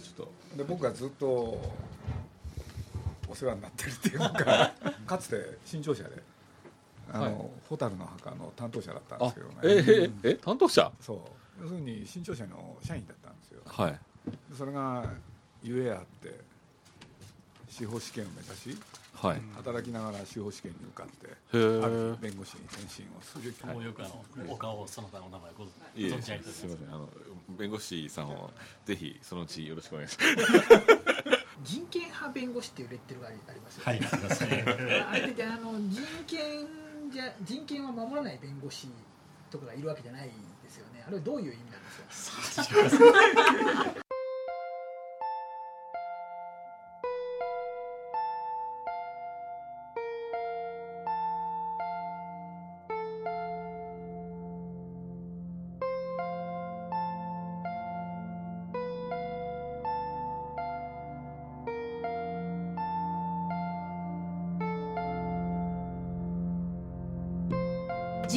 でちょっと。で僕がずっとお世話になってるっていうか かつて新潮社であの、はい。蛍の墓の担当者だったんであすけどね。えええ担当者？そう。要するに新潮社の社員だったんですよ。はい。でそれがゆえあって司法試験を目指しはい。働きながら司法試験に受かってへあるえ弁護士に転身をする。もうよくあの、お顔その他の名前ご存じ上げておりますすみません。あの弁護士さんをぜひそのうちよろしくお願いし 人権派弁護士っていうレッテルがありますよ、はいありますね。あれってあの人権じゃ人権は守らない弁護士とかがいるわけじゃないですよね。あれはどういう意味なんですか？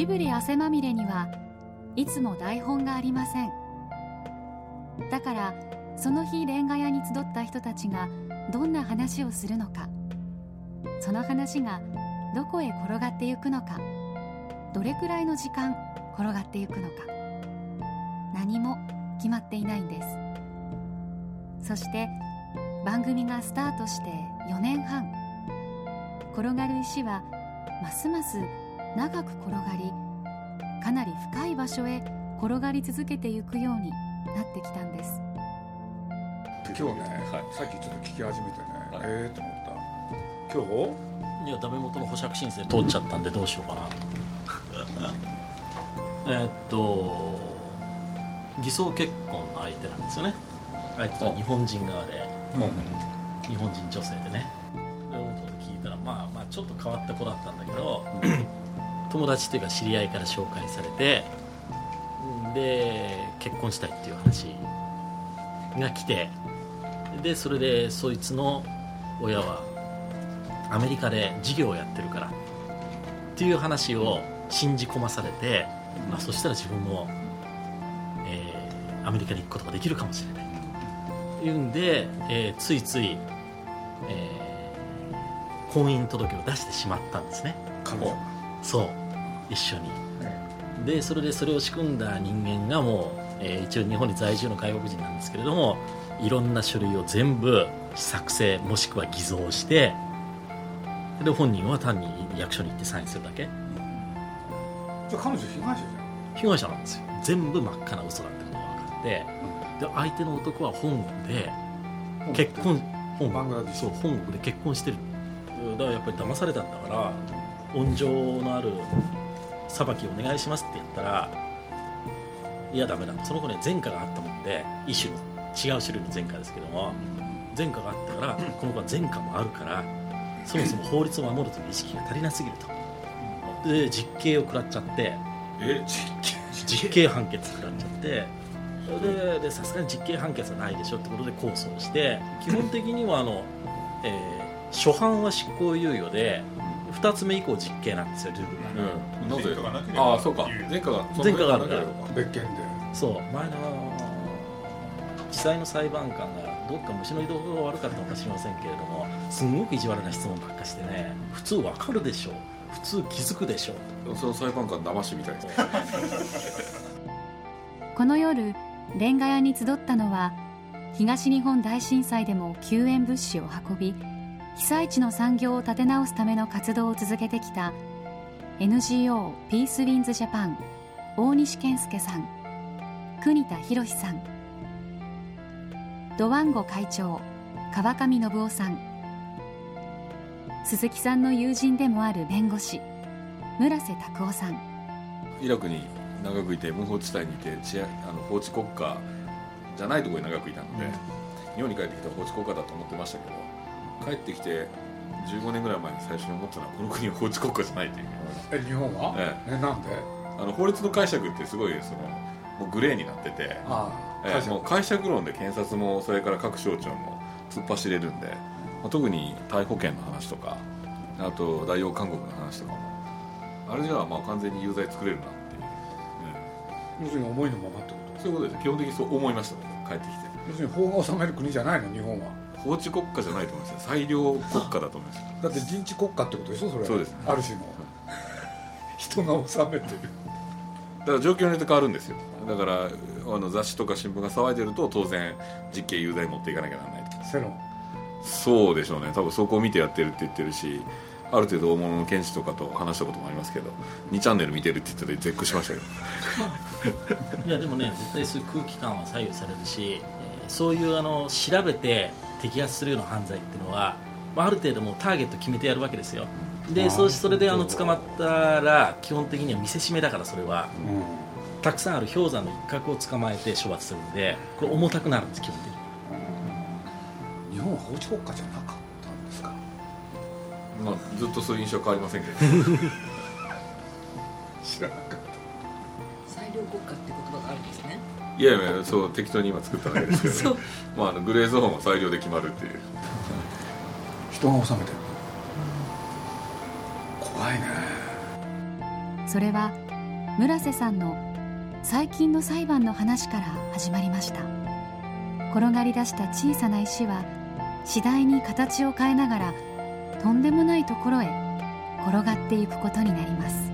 ジブリ汗まみれにはいつも台本がありません。だからその日レンガ屋に集った人たちがどんな話をするのか。その話がどこへ転がってゆくのか。どれくらいの時間転がってゆくのか。何も決まっていないんです。そして番組がスタートして4年半。転がる石はますます長く転がりかなり深い場所へ転がり続けていくようになってきたんです。今日ね、はい。さっきちょっと聞き始めてね、はい。ええと思った。今日？いやダメ元の保釈申請通っちゃったんでどうしようかな。えーっと偽装結婚の相手なんですよね。相手は日本人側で。日本人女性でね。で聞いたらまあまあちょっと変わった子だったんだけど友達というか知り合いから紹介されてで結婚したいっていう話が来てでそれでそいつの親はアメリカで事業をやってるからっていう話を信じ込まされて、まあ、そしたら自分も、えーアメリカに行くことができるかもしれない。いうんで、えーついつい、えー婚姻届を出してしまったんですね。彼女そう一緒に。でそれでそれを仕組んだ人間がもう、えー一応日本に在住の外国人なんですけれどもいろんな書類を全部作成もしくは偽造してで本人は単に役所に行ってサインするだけ。じゃあ彼女被害者じ被害者なんですよ。全部真っ赤な嘘だってことが分かってで相手の男は本国でゃん結婚本バングラディッシュ。そう本国で結婚してる。だからやっぱり騙されたんだから温情のある裁きお願いしますって言ったらいやダメだ。その子ね前科があったもんで一種の違う種類の前科ですけども前科があったからこの子は前科もあるからそもそも法律を守るという意識が足りなすぎると。で実刑を食らっちゃってえ実実刑判決食らっちゃってででさすがに実刑判決はないでしょってことで控訴をして基本的にはあの、えー初犯は執行猶予で2つ目以降実刑なんですよルールが。うん。なぜああそうか。前科が前科があるから。別件で。そう。前の地裁の裁判官がどっか虫の移動が悪かったのか知りませんけれどもすんごく意地悪な質問ばっかしてね普通わかるでしょう。普通気づくでしょう。その裁判官騙しみたい この夜レンガ屋に集ったのは東日本大震災でも救援物資を運び被災地の産業を立て直すための活動を続けてきた NGO ピースウィンズジャパン大西健介さん国田博さんドワンゴ会長川上信夫さん鈴木さんの友人でもある弁護士村瀬拓夫さん。イラクに長くいて無法地帯にいて治安あの法治国家じゃないところに長くいたので、日本に帰ってきたら法治国家だと思ってましたけど帰ってきて15年ぐらい前に最初に思ったのはこの国は法治国家じゃないという。え日本は？ええ。なんで？あの法律の解釈ってすごいそのもうグレーになってて、ああええもう解釈論で検察もそれから各省庁も突っ走れるんで、まあ、特に逮捕権の話とかあと代用勧告の話とかも。あれじゃあまあ完全に有罪作れるなっていう、要するに思いのままってこうんそういうことです。基本的にそう思いました僕。帰ってきて。と要するに法が治める国じゃないの日本は法治国家じゃないと思いますよ。裁量国家だと思いますよ。だって人治国家ってことでしょそれ。はそうですある種の。人が治めてる。だから状況によって変わるんですよ。だからあの雑誌とか新聞が騒いでると当然実刑有罪持っていかなきゃならないと。世論そうでしょうね。多分そこを見てやってるって言ってるしある程度大物の検事とかと話したこともありますけど2チャンネル見てるって言ってて絶句しましたけど。いやでもね絶対そういう空気感は左右されるし、えーそういうあの調べて摘発するような犯罪っていうのは、まあ、ある程度もうターゲット決めてやるわけですよ。でそうしそれであの捕まったら基本的には見せしめだからそれは。たくさんある氷山の一角を捕まえて処罰するんでこれ重たくなるんです基本的に。日本は法治国家じゃなかったんですか？まあずっとそういう印象は変わりませんけど。知らなかっ裁量国家って言葉があるんですね。いやいやそう適当に今作っただけですけど、ね、まあ、あのグレーゾーンは裁量で決まるっていう。た人が治めてる怖いね。それは村瀬さんの最近の裁判の話から始まりました。転がり出した小さな石は次第に形を変えながらとんでもないところへ転がっていくことになります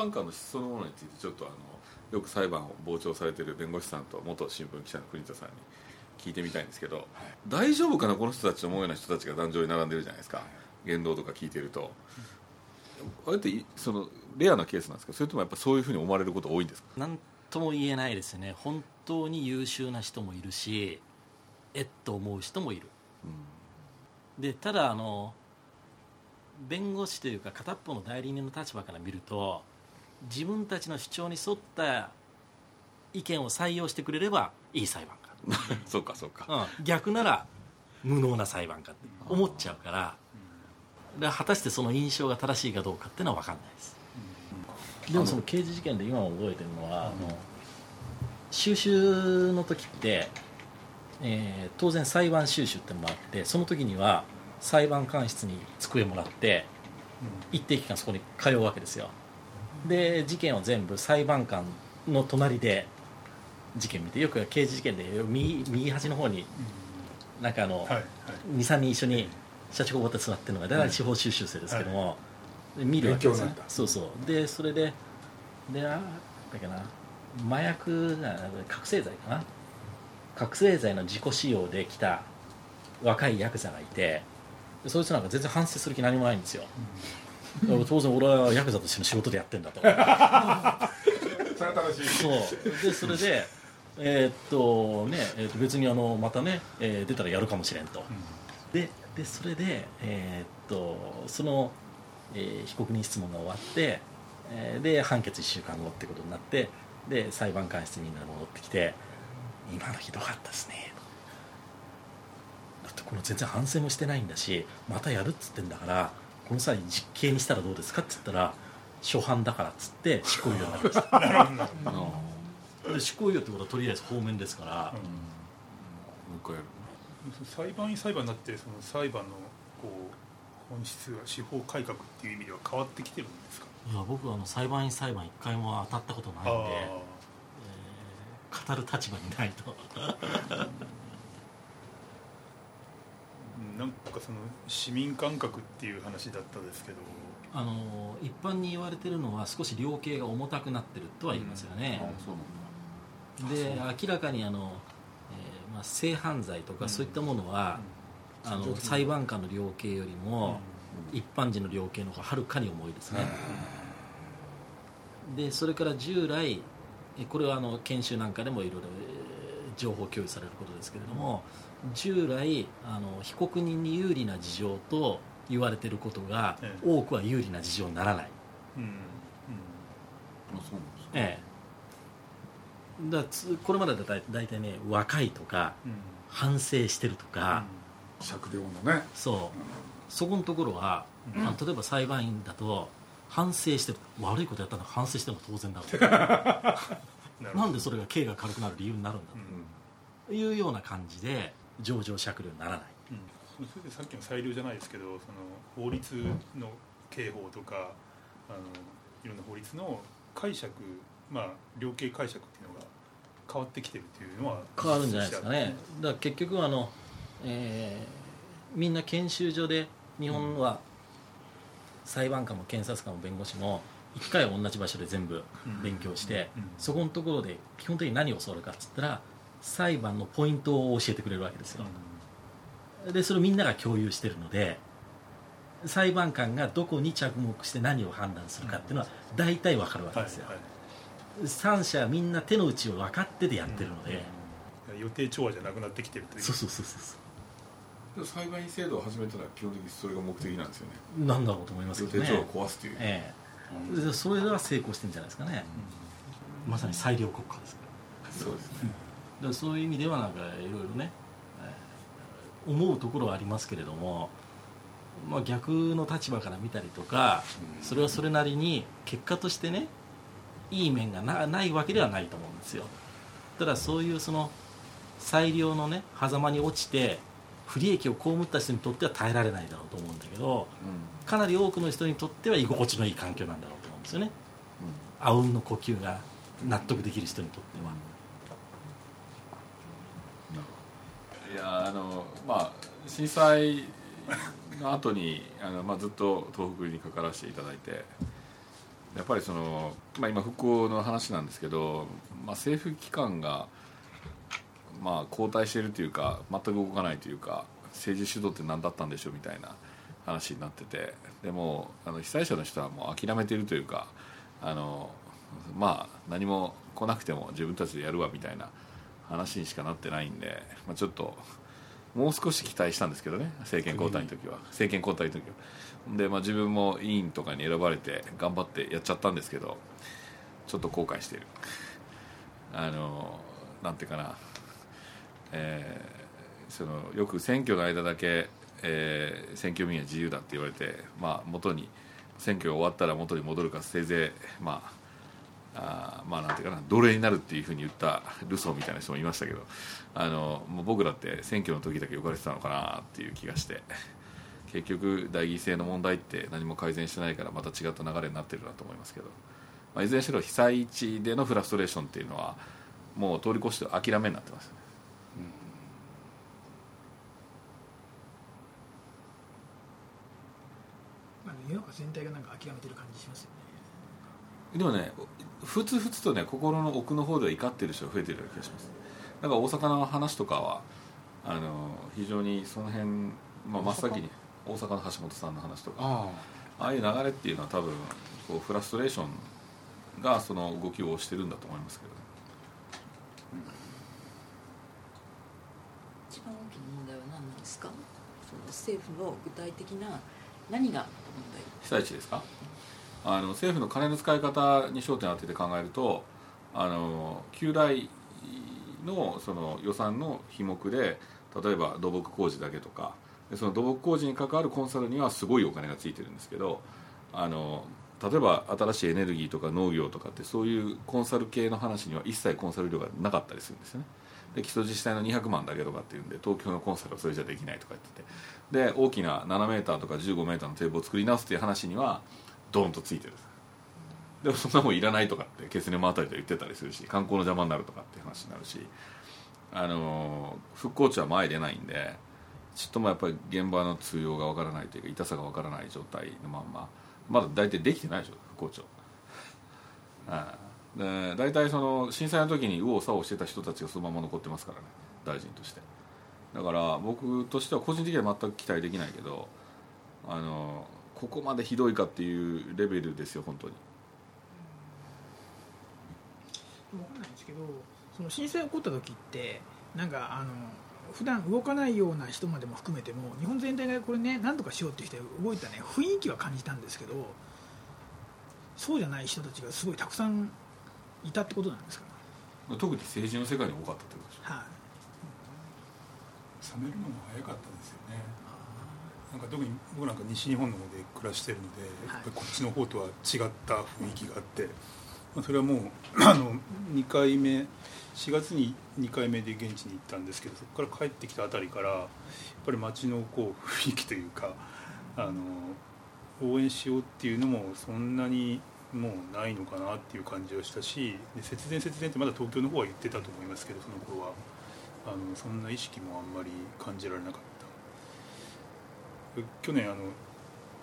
判官の質そのものについてちょっとあのよく裁判を傍聴されている弁護士さんと元新聞記者の国田さんに聞いてみたいんですけど、大丈夫かなこの人たちと思うような人たちが壇上に並んでるじゃないですか。言動とか聞いてるとあれっていそのレアなケースなんですか？それともやっぱそういうふうに思われること多いんですか？なんとも言えないですね。本当に優秀な人もいるしえっと思う人もいる。でただあの弁護士というか片っぽの代理人の立場から見ると自分たちの主張に沿った意見を採用してくれればいい裁判 そうかそうか。官、うん、逆なら無能な裁判官って思っちゃうから。だから果たしてその印象が正しいかどうかっていうのは分かんないです。でもその刑事事件で今覚えてるのは、あの収集の時って、えー当然裁判収集ってのもあってその時には裁判官室に机もらって一定期間そこに通うわけですよで事件を全部裁判官の隣で事件見てよく刑事事件で右右端の方になんかあの、はいはい。23人一緒に社長が終わって座ってるのが大体司法修習生ですけども、で見るわけです。ねそうそう。でそれでであだっけな。麻薬な覚醒剤かな。覚醒剤の自己使用で来た若いヤクザがいてでそいつなんか全然反省する気何もないんですよ、当然俺はヤクザとしての仕事でやってんだと。それは正しい。そう。でそれでえーっとね、えーっと別にあのまたね、えー出たらやるかもしれんと、ででそれでえーっとその、えー被告人質問が終わって、えーで判決1週間後ってことになってで裁判官室にみんなで戻ってきて「今のひどかったですね」だってこの全然反省もしてないんだしまたやるっつってんだからこの際実刑にしたらどうですかっつったら初犯だからっつって執行猶予になりました。で執行猶予ってことはとりあえず方面ですから、もう一回やる。裁判員裁判になってその裁判のこう本質が司法改革っていう意味では変わってきてるんですか？いや僕はあの裁判員裁判一回も当たったことないんで、えー語る立場にないとうんなんかその市民感覚っていう話だったですけど。あの一般に言われてるのは少し量刑が重たくなってるとは言いますよね、うなんだ。で明らかにあの、まあ、性犯罪とかそういったものは、あの裁判官の量刑よりも、一般人の量刑の方がはるかに重いですね、でそれから従来えこれはあの研修なんかでもいろいろえー情報共有されることですけれども従来あの被告人に有利な事情と言われていることがええ。多くは有利な事情にならない、うんうん。あそうなんですか。ええ。だつこれまでだい大体ね若いとかうん。反省してるとか、酌量のね。そう。そこのところは、うん。あの例えば裁判員だと反省してる。悪いことやったら反省しても当然だろう なんでそれが刑が軽くなる理由になるんだうん。というような感じで情状酌量にならない。うん。それでさっきの裁量じゃないですけどその法律の刑法とかあのいろんな法律の解釈まあ量刑解釈っていうのが変わってきてるっていうのは変わるんじゃないですかね。だから結局あの、えーみんな研修所で日本は裁判官も検察官も弁護士も1回は同じ場所で全部勉強して、うん。そこのところで基本的に何を教わるかっつったら裁判のポイントを教えてくれるわけですよ、でそれをみんなが共有してるので裁判官がどこに着目して何を判断するかっていうのは大体わかるわけはいですよ、はい三者みんな手の内を分かってでやってるので、予定調和じゃなくなってきてるという。そうそうそうそう裁判員制度を始めたら基本的にそれが目的なんですよね。なんだろうと思いますけどね。予定調和を壊すという、ええでそれは成功してるんじゃないですかね、まさに裁量国家ですそうですね。だからそういう意味ではなんかいろいろね、えー思うところはありますけれども、まあ、逆の立場から見たりとかそれはそれなりに結果としてねいい面がなないわけではないと思うんですよ。ただそういうその裁量のね狭間に落ちて不利益を被った人にとっては耐えられないだろうと思うんだけどかなり多くの人にとっては居心地のいい環境なんだろうと思うんですよね。あうんの呼吸が納得できる人にとっては。いやあのまあ震災の後にあのまあずっと東北にかからせていただいてやっぱりその、まあ、今復興の話なんですけど、まあ、政府機関が、まあ、交代しているというか全く動かないというか政治主導って何だったんでしょうみたいな話になっててでもあの被災者の人はもう諦めているというかあのまあ何も来なくても自分たちでやるわみたいな話にしかなってないんで、まあ、ちょっともう少し期待したんですけどね政権交代の時は。政権交代の時は。で、まあ、自分も委員とかに選ばれて頑張ってやっちゃったんですけどちょっと後悔してる。あのなんていうかなえーそのよく選挙の間だけ、えー選挙民は自由だって言われて、まあ、元に選挙が終わったら元に戻るかせいぜいまああまあなんていうかな奴隷になるっていうふうに言ったルソーみたいな人もいましたけどあのもう僕らって選挙の時だけ呼ばれてたのかなっていう気がして結局代議制の問題って何も改善してないからまた違った流れになってるなと思いますけど、まあ、いずれにしろ被災地でのフラストレーションっていうのはもう通り越して諦めになってます。ね世の中全体がなんか諦めてる感じしますよね。でもねふつふつとね心の奥の方では怒ってる人が増えてるような気がします。だから大阪の話とかはあの非常にその辺、まあ、真っ先に大阪の橋本さんの話とか。ああ。あいう流れっていうのは多分こうフラストレーションがその動きをしてるんだと思いますけどね。一番大きな問題は何なんですか？その政府の具体的な何が問被災地ですか？あの政府の金の使い方に焦点を当てて考えるとあの旧来のその予算の費目で例えば土木工事だけとかその土木工事に関わるコンサルにはすごいお金がついてるんですけどあの例えば新しいエネルギーとか農業とかってそういうコンサル系の話には一切コンサル料がなかったりするんですよね。で基礎自治体の200万だけとかっていうんで東京のコンサルはそれじゃできないとか言ってて。で大きな7メーターとか15メーターの堤防を作り直すっていう話にはドーンとついてる。でもそんなもんいらないとかってケスネマあたりで言ってたりするし観光の邪魔になるとかって話になるしあの復興地は前出ないんでちっともやっぱり現場の通用がわからないというか痛さがわからない状態のまんままだ大体できてないでしょ復興庁ああで大体その震災の時に右往左往してた人たちがそのまま残ってますからね大臣として。だから僕としては個人的には全く期待できないけどあのここまでひどいかっていうレベルですよ本当に。分かんないんですけどその震災起こった時ってなんかあの普段動かないような人までも含めても日本全体がこれね何とかしようってして動いたね雰囲気は感じたんですけどそうじゃない人たちがすごいたくさんいたってことなんですか、特に政治の世界に多かったってことでしょはい、冷めるのも早かったですよね。なんか特に僕なんか西日本の方で暮らしてるので、やっぱりこっちの方とは違った雰囲気があって、まあ、それはもうあの2回目4月に2回目で現地に行ったんですけどそこから帰ってきたあたりからやっぱり街のこう雰囲気というかあの応援しようっていうのもそんなにもうないのかなっていう感じがしたしで節電節電ってまだ東京の方は言ってたと思いますけどその頃は。あのそんな意識もあんまり感じられなかった。去年あの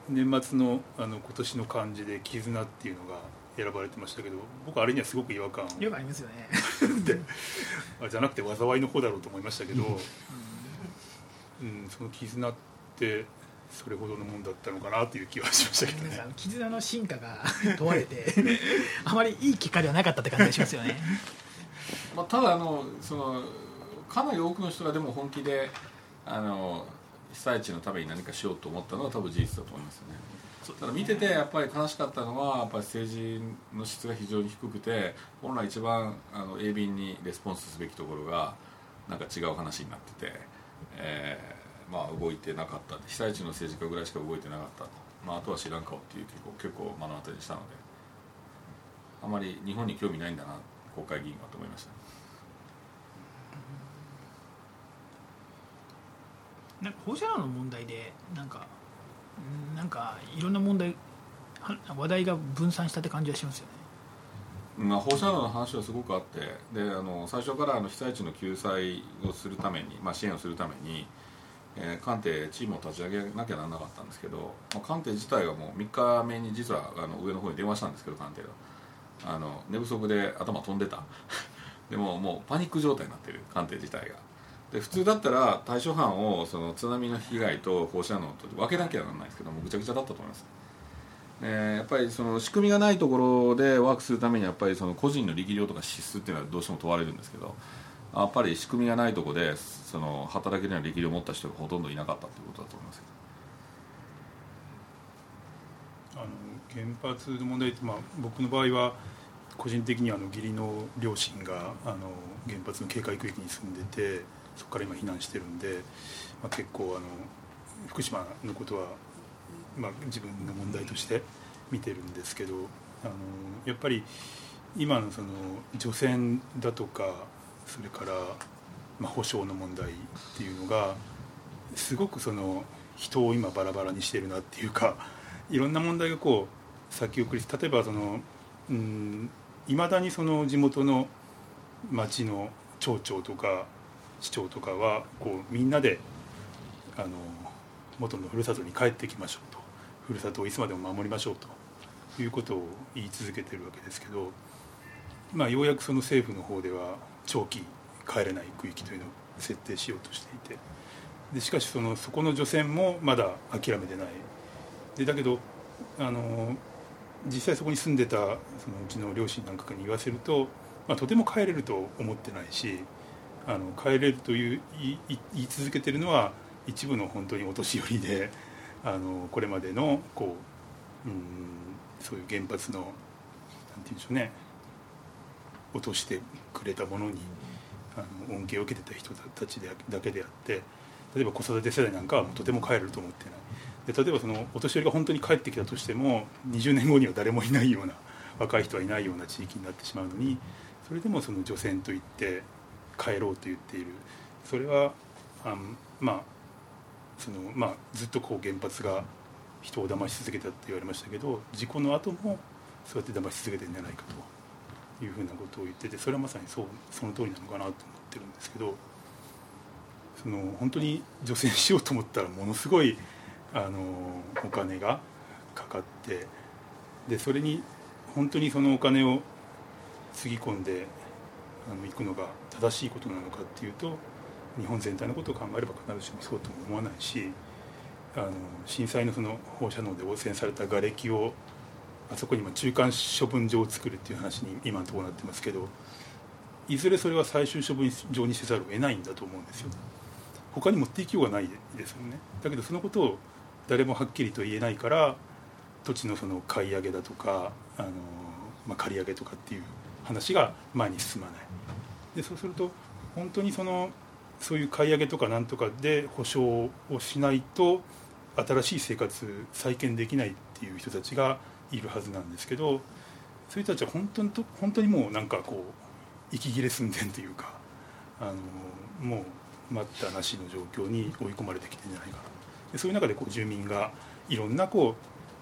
年末のあの今年の漢字で「絆」っていうのが選ばれてましたけど僕あれにはすごく違和感。をよくありますよね。じゃなくて災いの方だろうと思いましたけど、うん、その絆ってそれほどのもんだったのかなという気はしましたけどね。絆の進化が 問われて あまりいい結果ではなかったって感じがしますよね。まあ、ただあのそのかなり多くの人がでも本気であの被災地のために何かしようと思ったのは多分事実だと思いますよね。ただ見ててやっぱり悲しかったのはやっぱり政治の質が非常に低くて本来一番あの鋭敏にレスポンスすべきところがなんか違う話になってて、えーまあ、動いてなかった。被災地の政治家ぐらいしか動いてなかった。と、まあ、あとは知らん顔っていう結構結構目の当たりにしたので。あまり日本に興味ないんだな国会議員はと思いました。なんか放射能の問題でなんかうんなんかいろんな問題は話題が分散したって感じがしますよね。まあ、放射能の話はすごくあって。であの最初からあの被災地の救済をするために、まあ、支援をするために、えー官邸チームを立ち上げなきゃならなかったんですけど、まあ、官邸自体はもう3日目に実はあの上の方に電話したんですけど官邸があの寝不足で頭飛んでた。でももうパニック状態になってる官邸自体が。で普通だったら対処班をその津波の被害と放射能と分けなきゃならないですけどもうぐちゃぐちゃだったと思います。えやっぱりその仕組みがないところでワークするためにやっぱりその個人の力量とか資質っていうのはどうしても問われるんですけどやっぱり仕組みがないとこでその働けるような力量を持った人がほとんどいなかったということだと思いますあの原発の問題って、まあ、僕の場合は個人的にあの義理の両親があの原発の警戒区域に住んでてそこから今避難してるんで、まあ、結構あの福島のことは、まあ、自分の問題として見てるんですけどあのやっぱり今のその除染だとかそれから、まあ、保障の問題っていうのがすごくその人を今バラバラにしてるなっていうかいろんな問題がこう先送り例えばそのうんいまだにその地元の町の町長とか市長とかはこうみんなであの元のふるさとに帰ってきましょうと。ふるさとをいつまでも守りましょうと。いうことを言い続けてるわけですけど、まあ、ようやくその政府の方では長期帰れない区域というのを設定しようとしていて。でしかしそのそこの除染もまだ諦めてない。でだけどあの実際そこに住んでたそのうちの両親なんかに言わせると、まあ、とても帰れると思ってないしあの帰れるという言い言い続けてるのは一部の本当にお年寄りであのこれまでのこううんそういう原発のなんて言うんでしょうね落としてくれたものにあの恩恵を受けてた人たちでだけであって例えば子育て世代なんかはもとても帰ると思ってない。で例えばそのお年寄りが本当に帰ってきたとしても20年後には誰もいないような若い人はいないような地域になってしまうのにそれでもその除染といって帰ろうと言っている。それはあまあそのまあずっとこう原発が人を騙し続けたって言われましたけど事故の後もそうやって騙し続けてるんじゃないかと。いうふうなことを言っててそれはまさにそうその通りなのかなと思ってるんですけどその本当に除染しようと思ったらものすごいあのお金がかかってでそれに本当にそのお金をつぎ込んであの行くのが正しいことなのかっていうと日本全体のことを考えれば必ずしもそうとも思わないしあの震災のその放射能で汚染された瓦礫をあそこに今中間処分場を作るっていう話に今のところなってますけどいずれそれは最終処分場にせざるを得ないんだと思うんですよ。他に持っていきようがないですよね。だけどそのことを誰もはっきりと言えないから土地のその買い上げだとかあの、まあ、借り上げとかっていう話が前に進まない。でそうすると本当にそのそういう買い上げとかなんとかで保証をしないと新しい生活再建できないっていう人たちがいるはずなんですけどそういう人たちは本当にと本当にもうなんかこう息切れ寸前というかあのもう待ったなしの状況に追い込まれてきてるんじゃないかなでそういう中でこう住民がいろんなこ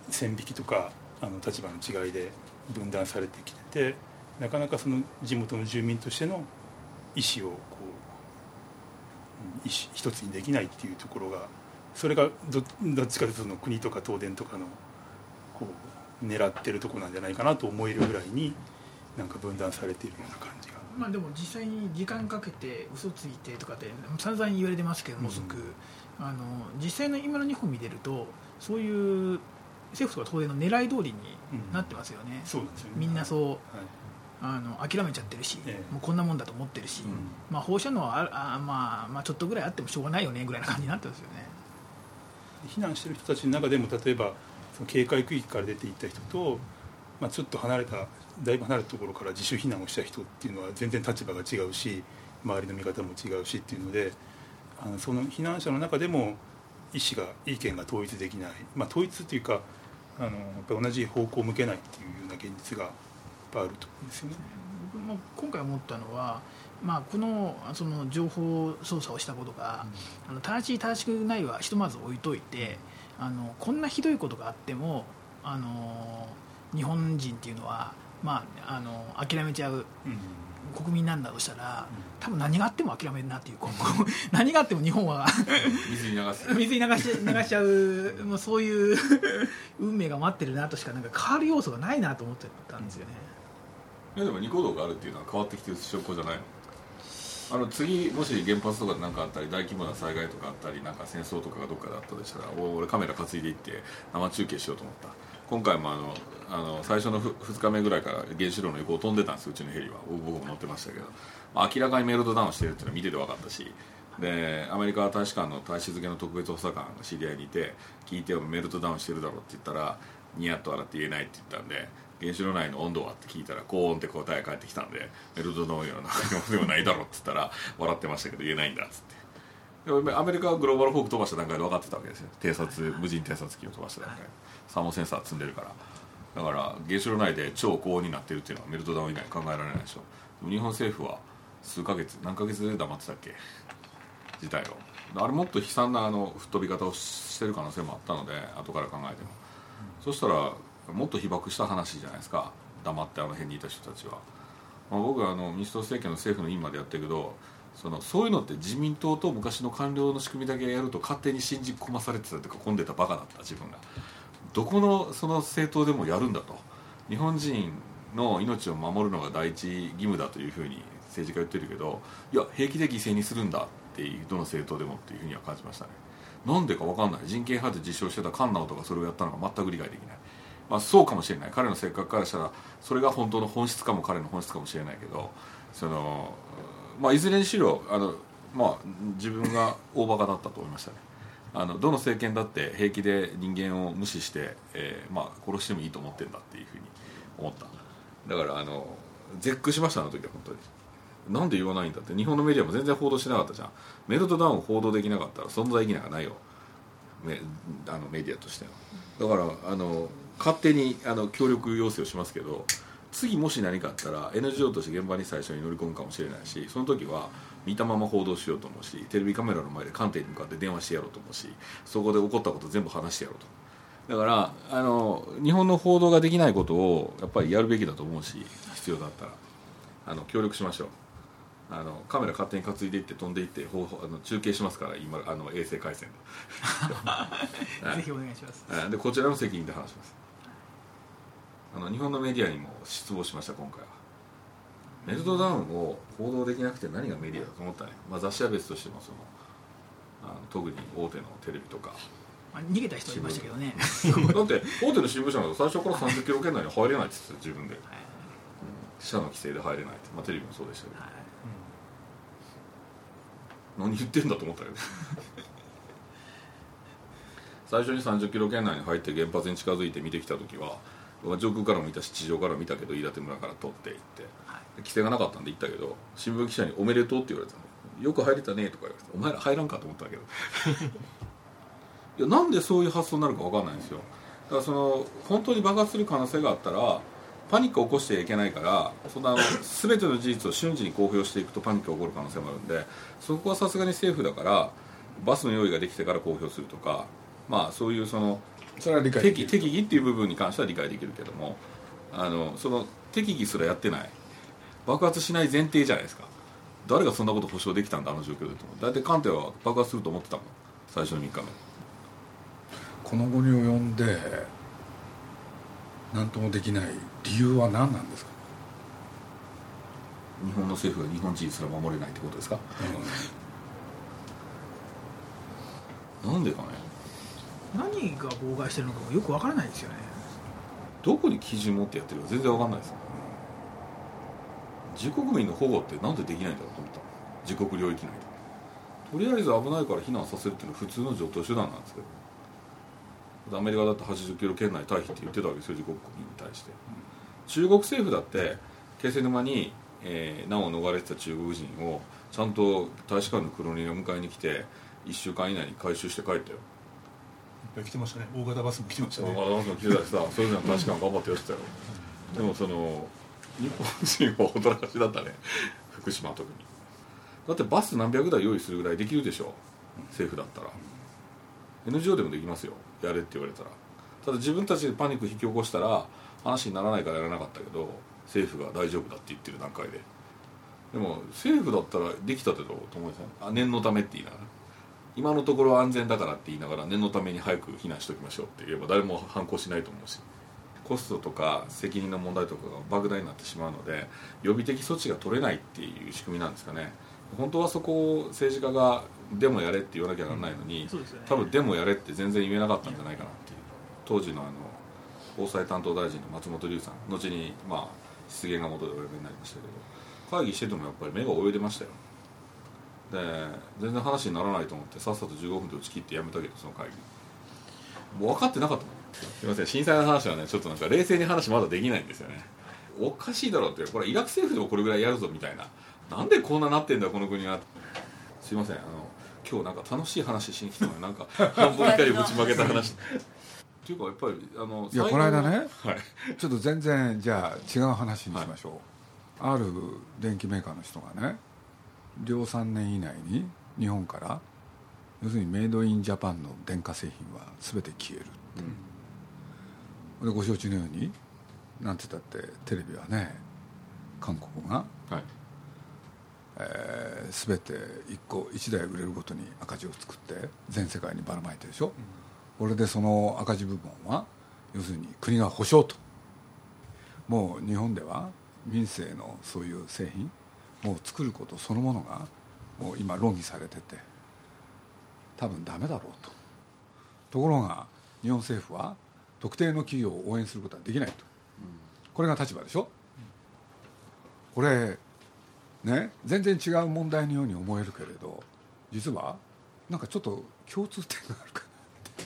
う線引きとかあの立場の違いで分断されてきててなかなかその地元の住民としての意思をこう意思一つにできないっていうところがそれがどどっちかというと国とか東電とかの狙ってるとこなんじゃないかなと思えるぐらいになんか分断されているような感じが。まあでも実際に時間かけて嘘ついてとかって散々言われてますけども、うん。あの実際の今の日本見てるとそういう政府とか東電の狙い通りになってますよね、そうなんですよね。みんなそうはい。あの諦めちゃってるし、ええ。もうこんなもんだと思ってるし、うん。まあ、放射能はああ、まあ、まあちょっとぐらいあってもしょうがないよねぐらいな感じになってますよね。避難してる人たちの中でも例えばその警戒区域から出ていった人と、まあ、ちょっと離れただいぶ離れたところから自主避難をした人っていうのは全然立場が違うし周りの見方も違うしっていうのであのその避難者の中でも意思が意見が統一できない、まあ、統一っていうかあのやっぱり同じ方向を向けないっていうような現実があると思うんですよね。僕も今回思ったのは、まあ、このその情報操作をしたことが、あの正しい正しくないはひとまず置いといてあのこんなひどいことがあってもあの日本人っていうのは、まあ、あの諦めちゃううん。国民なんだとしたら多分何があっても諦めるなっていう 何があっても日本は水に流す。水に流し流しちゃうもうそういう 運命が待ってるなとしかなんか変わる要素がないなと思ってたんですよね。いやでもニコ動があるっていうのは変わってきてる証拠じゃないの？あの次もし原発とか何かあったり大規模な災害とかあったりなんか戦争とかがどっかであったとしたらお俺カメラ担いでいって生中継しようと思った。今回もあのあの最初のふ2日目ぐらいから原子炉の横を飛んでたんですうちのヘリは。僕も乗ってましたけど、まあ明らかにメルトダウンしてるっていうのは見てて分かったし。でアメリカ大使館の大使付けの特別補佐官が知り合いにいて聞いてメルトダウンしてるだろうって言ったらニヤッと笑って言えないって言ったんで原子炉内の温度は？って聞いたら高温って答え返ってきたんでメルトダウンようなでもないだろって言ったら笑ってましたけど言えないんだっつって。でもアメリカはグローバルフォーク飛ばした段階で分かってたわけですよ。偵察無人偵察機を飛ばした段階サーモセンサー積んでるから。だから原子炉内で超高温になってるっていうのはメルトダウン以外考えられないでしょ。でも日本政府は数ヶ月何ヶ月で黙ってたっけ？事態を。あれもっと悲惨なあの吹っ飛び方をしてる可能性もあったので後から考えても、そしたらもっと被爆した話じゃないですか。黙ってあの辺にいた人たちは、まあ、僕はあの民主党政権の政府の院までやってるけどそのそういうのって自民党と昔の官僚の仕組みだけやると勝手に信じ込まされてたというか込んでたバカだった自分が。どこのその政党でもやるんだと。日本人の命を守るのが第一義務だというふうに政治家言ってるけどいや平気で犠牲にするんだっていうどの政党でもっていうふうには感じましたね。なんでか分かんない。人権派で実証してた菅直とかそれをやったのが全く理解できない。まあそうかもしれない。彼の性格からしたらそれが本当の本質かも彼の本質かもしれないけどそのまあいずれにしろあのまあ自分が 大バカだったと思いましたね。あのどの政権だって平気で人間を無視して、えーまあ、殺してもいいと思ってんだっていうふうに思った。だからあの絶句しましたあの時は本当に。なんで言わないんだって。日本のメディアも全然報道しなかったじゃん。メルトダウンを報道できなかったら存在意義なんかないよ。メあのメディアとしての。だからあの勝手にあの協力要請をしますけど次もし何かあったら NGO として現場に最初に乗り込むかもしれないしその時は見たまま報道しようと思うしテレビカメラの前で官邸に向かって電話してやろうと思うしそこで起こったこと全部話してやろうと。だからあの日本の報道ができないことをやっぱりやるべきだと思うし必要だったら。あの協力しましょう。あのカメラ勝手に担いでいって飛んでいってあの中継しますから今あの衛星回線で。ぜひお願いします。はい。でこちらの責任で話しますあの日本のメディアにも失望しました今回は。メルトダウンを報道できなくて何がメディアだと思ったね、まあ、雑誌は別としてもそのあの特に大手のテレビとか。まあ、逃げた人いましたけどね、だって大手の新聞社なんか最初から30キロ圏内に入れないって言ってた自分で、社の規制で入れないって、まあ、テレビもそうでしたけど、何言ってんだと思ったけど。最初に30キロ圏内に入って原発に近づいて見てきた時は上空からも見たし地上から見たけど飯舘村から取って行って、規制がなかったんで行ったけど新聞記者に「おめでとう」って言われたの。よく入れたねとか言われて「お前ら入らんか?」と思ったけど。いやなんでそういう発想になるか分かんないんですよ。だからその本当に爆発する可能性があったらパニックを起こしてはいけないからそんな全ての事実を瞬時に公表していくとパニックが起こる可能性もあるんでそこはさすがに政府だからバスの用意ができてから公表するとかまあそういうそのそれは理解できる。適適宜っていう部分に関しては理解できるけどもあのその適宜すらやってない。爆発しない前提じゃないですか。誰がそんなこと保証できたんだあの状況でと。大体艦艇は爆発すると思ってたもん。最初の3日目。この後に及んで何ともできない理由は何なんですか、日本の政府が日本人すら守れないってことですか？なんでかね何が妨害してるのかもよくわからないですよね。どこに基準持ってやってるか全然わかんないです自国民の保護ってなんでできないんだろうと思った。自国領域内で。とりあえず危ないから避難させるっていうのは普通の常套手段なんですけど。アメリカだって80キロ圏内退避って言ってたわけですよ自国民に対して。中国政府だって気仙沼に、えー難を逃れてた中国人をちゃんと大使館の黒人が迎えに来て1週間以内に回収して帰ったよ。ぱい来てましたね。大型バスも来てましたね。まだまだ来てたしさそれぞれの大使館頑張ってやってたよ。でもその日本人はほったらかしだったね。福島は特に。だってバス何百台用意するぐらいできるでしょ。政府だったら。NGO でもできますよ。やれって言われたら。ただ自分たちでパニック引き起こしたら話にならないからやらなかったけど政府が大丈夫だって言ってる段階で。でも政府だったらできたってどう？と思いまあ念のためって言いながら今のところは安全だからって言いながら念のために早く避難しておきましょうって言えば誰も反抗しないと思うし。コストとか責任の問題とかが莫大になってしまうので予備的措置が取れないっていう仕組みなんですかね。本当はそこを政治家がでもやれって言わなきゃならないのに、そうですよね。多分でもやれって全然言えなかったんじゃないかなっていう。当時のあの防災担当大臣の松本龍さん後にまあ失言が元でお呼びになりましたけど会議しててもやっぱり目が泳いでましたよで全然話にならないと思ってさっさと15分で打ち切ってやめたけどその会議。もう分かってなかったもん。すいません震災の話はねちょっとなんか冷静に話まだできないんですよね。おかしいだろうってこれイラク政府でもこれぐらいやるぞみたいな。なんでこんななってんだこの国は。すいませんあの今日なんか楽しい話しに来たのになんか半分光ぶちまけた話。っていうかやっぱりあのいやこの間ねはい。ちょっと全然じゃあ違う話にしましょう、ある電機メーカーの人がね両3年以内に日本から要するにメイドインジャパンの電化製品は全て消えるでご承知のようになんて言ったってテレビはね韓国が、はい。えー全て1個1台売れるごとに赤字を作って全世界にばらまいてるでしょ、これでその赤字部分は要するに国が保証と。もう日本では民生のそういう製品もう作ることそのものがもう今論議されてて多分ダメだろうと。ところが日本政府は特定の企業を応援することはできないと。これが立場でしょ。これね全然違う問題のように思えるけれど実はなんかちょっと共通点があるかなって。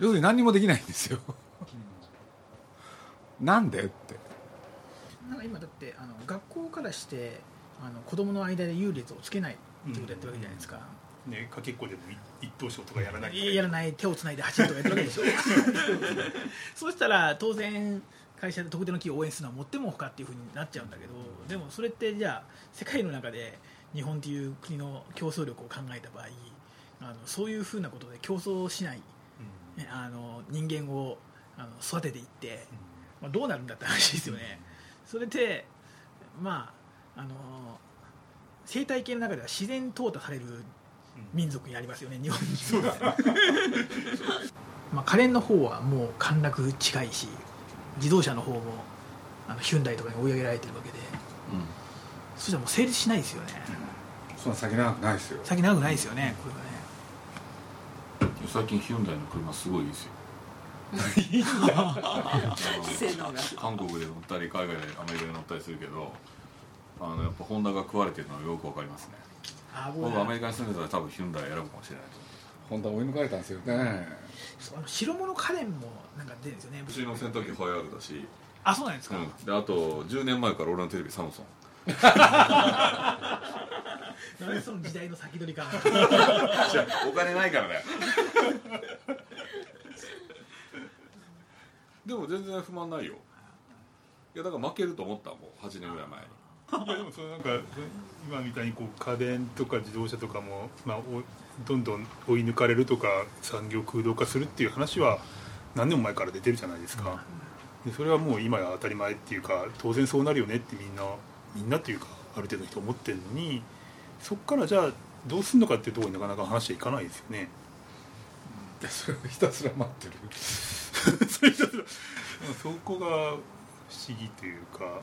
要するに何にもできないんですよ。なんでって。なんか今だってあの学校からしてあの子供の間で優劣をつけないってことやってるわけじゃないですか、ねかけっこでも一等賞とかやらない。いややらない手をつないで8とかやってるわけでしょ そうしたら当然会社で特定の企業を応援するのはもってもほかっていうふうになっちゃうんだけどでもそれってじゃあ世界の中で日本っていう国の競争力を考えた場合あのそういうふうなことで競争しない、ねあの人間をあの育てていって、まあ、どうなるんだって話ですよね。それでまああの生態系の中では自然淘汰される民族にありますよね日本人。は まあ家電の方はもう陥落近いし自動車の方もあのヒュンダイとかに追い上げられてるわけで。そしたらもう成立しないですよね。そんな先長くないですよ。先長くないですよねこれはね。最近ヒュンダイの車すごいいいですよ性能が韓国で乗ったり海外でアメリカで乗ったりするけどあのやっぱホンダが食われてるのはよくわかりますね。あ僕僕アメリカに住んでたら多分ヒュンダイ選ぶかもしれないとホンダ追い抜かれたんですよね白物家電もなんか出るんですよねうちの洗濯機ホイアールだし、あそうなんですか、うん、であと10年前から俺のテレビサムソン。なんでその時代の先取り感 お金ないからだよでも全然不満ないよ。いやだから負けると思ったもん8年ぐらい前に。いやでもそのなんか今みたいにこう家電とか自動車とかも、まあ、おどんどん追い抜かれるとか産業空洞化するっていう話は何年も前から出てるじゃないですか、でそれはもう今や当たり前っていうか当然そうなるよねってみんなみんなっていうかある程度の人思ってるのにそこからじゃあどうすんのかっていうところになかなか話していかないですよねいやそれをひたすら待ってる。そこが不思議というか、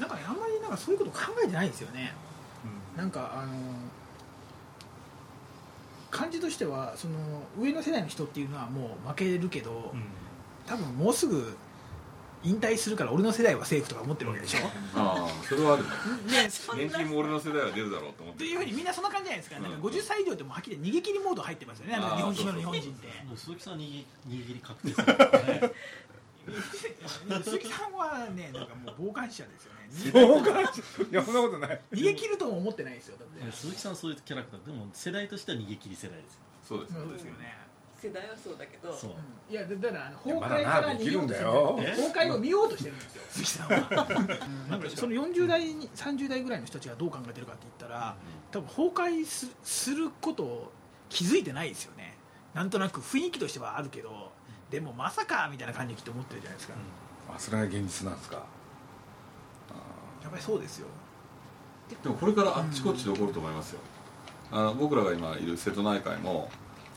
なんかねあんまりなんかそういうこと考えてないんですよね。うん。なんかあの感じとしてはその上の世代の人っていうのはもう負けるけど、うん。多分もうすぐ引退するから俺の世代はセーフとか思ってるわけでしょ？ああそれはある。ねで年金も俺の世代は出るだろうと思ってというふうにみんなそんな感じじゃないですか,、なん。うんか50歳以上ってもうはっきり逃げ切りモード入ってますよね日本人の日本人って。もう鈴木さんに握り確定するからね。鈴木さんはねなんかもう傍観者ですよね。そうかいやそんなことない。逃げ切るとも思ってないですよだって。鈴木さんそういうキャラクター。でも世代としては逃げ切り世代ですよ。そうですそうですよね世代はそうだけどそう。いやだだからあの崩壊から逃げよ。うとしてるよ。崩壊を見ようとしてるんですよ。鈴木さんはうん。なんかその40代に30代ぐらいの人たちがどう考えてるかって言ったら多分崩壊すすることを気づいてないですよね。なんとなく雰囲気としてはあるけどでもまさかみたいな感じできっと思ってるじゃないですか、あそれが現実なんですか？やっぱりそうですよ。でもこれからあっちこっちで起こると思いますよ。あの僕らが今いる瀬戸内海も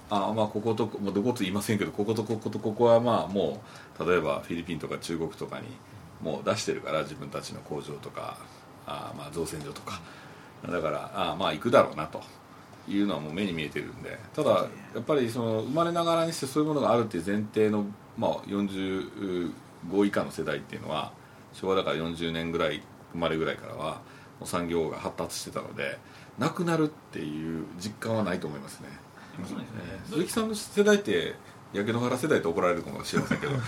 あまあここともうどこと言いませんけどこことこことここはまあもう例えばフィリピンとか中国とかにもう出してるから自分たちの工場とかあまあ造船所とか。だからあまあ行くだろうなと。いうのはもう目に見えてるんで。ただやっぱりその生まれながらにしてそういうものがあるっていう前提の、まあ、45以下の世代っていうのは昭和だから40年ぐらい生まれぐらいからは産業が発達してたのでなくなるっていう実感はないと思いますね。そうですねえー鈴木さんの世代って焼け野原世代と怒られるかもしれませんけどあの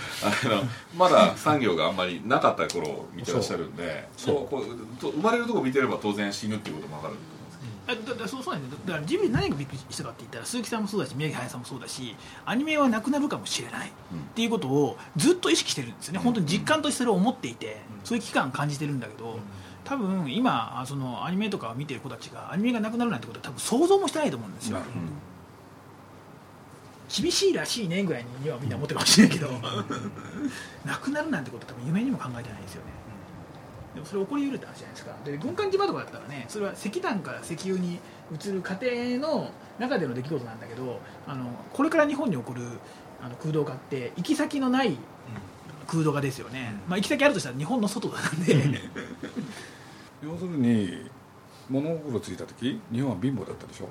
まだ産業があんまりなかった頃を見てらっしゃるんでそう。こうと生まれるとこ見てれば当然死ぬっていうことも分かると思うんですけどあだだそうそうなんです。よだからジブリ何がびっくりしたかって言ったら鈴木さんもそうだし宮城駿さんもそうだしアニメはなくなるかもしれないっていうことをずっと意識してるんですよね。本当に実感としてそれを思っていてそういう期間を感じてるんだけど多分今あそのアニメとかを見てる子たちがアニメがなくなるなんてことは多分想像もしてないと思うんですよ厳しいらしいねぐらいにはみんな思ってるかもしれないけどなくなるなんてことは多分夢にも考えてないですよね。でもそれ起こりうるって話じゃないですか。で軍艦島とかだったらねそれは石炭から石油に移る過程の中での出来事なんだけどあのこれから日本に起こるあの空洞化って行き先のない空洞化ですよね、まあ、行き先あるとしたら日本の外なんで。要するに物心ついた時日本は貧乏だったでしょ、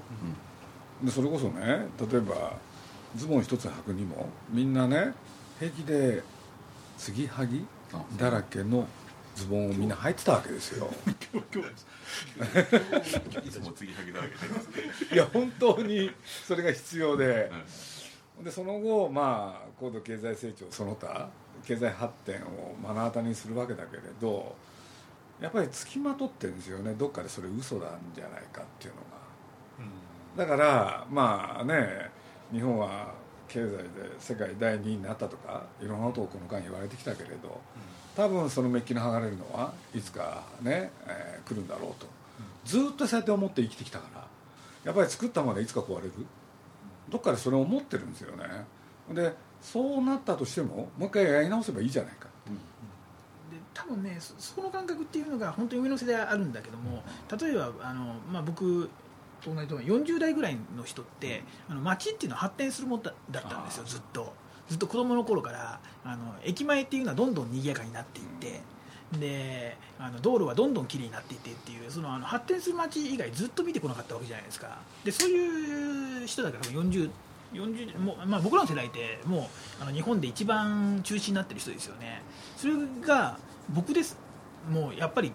でそれこそね例えばズボン一つ履くにもみんなね平気で継ぎはぎだらけのズボンをみんな履いてたわけですよ。いつも継ぎはぎだらけいや本当にそれが必要で、でその後まあ高度経済成長その他経済発展を目の当たりにするわけだけれどやっぱりつきまとってるんですよね。どっかでそれ嘘なんじゃないかっていうのが。だからまあね日本は経済で世界第2位になったとかいろんなことをこの間言われてきたけれど多分そのメッキの剥がれるのはいつかね、えー来るんだろうと。ずっとそうやって思って生きてきたからやっぱり作ったものがいつか壊れる？どっかでそれを思ってるんですよね。でそうなったとしてももう一回やり直せばいいじゃないか。で多分ねそその感覚っていうのが本当に上の世代あるんだけども例えばあの、まあ、僕と同じと40代ぐらいの人ってあの街っていうのは発展するものだだったんですよずっと。ずっと子供の頃からあの駅前っていうのはどんどん賑やかになっていってであの道路はどんどんきれいになっていってっていうそのあの発展する街以外ずっと見てこなかったわけじゃないですか。でそういう人だから多分40 40もう、まあ、僕らの世代ってもうあの日本で一番中心になってる人ですよね。それが僕です。もうやっぱり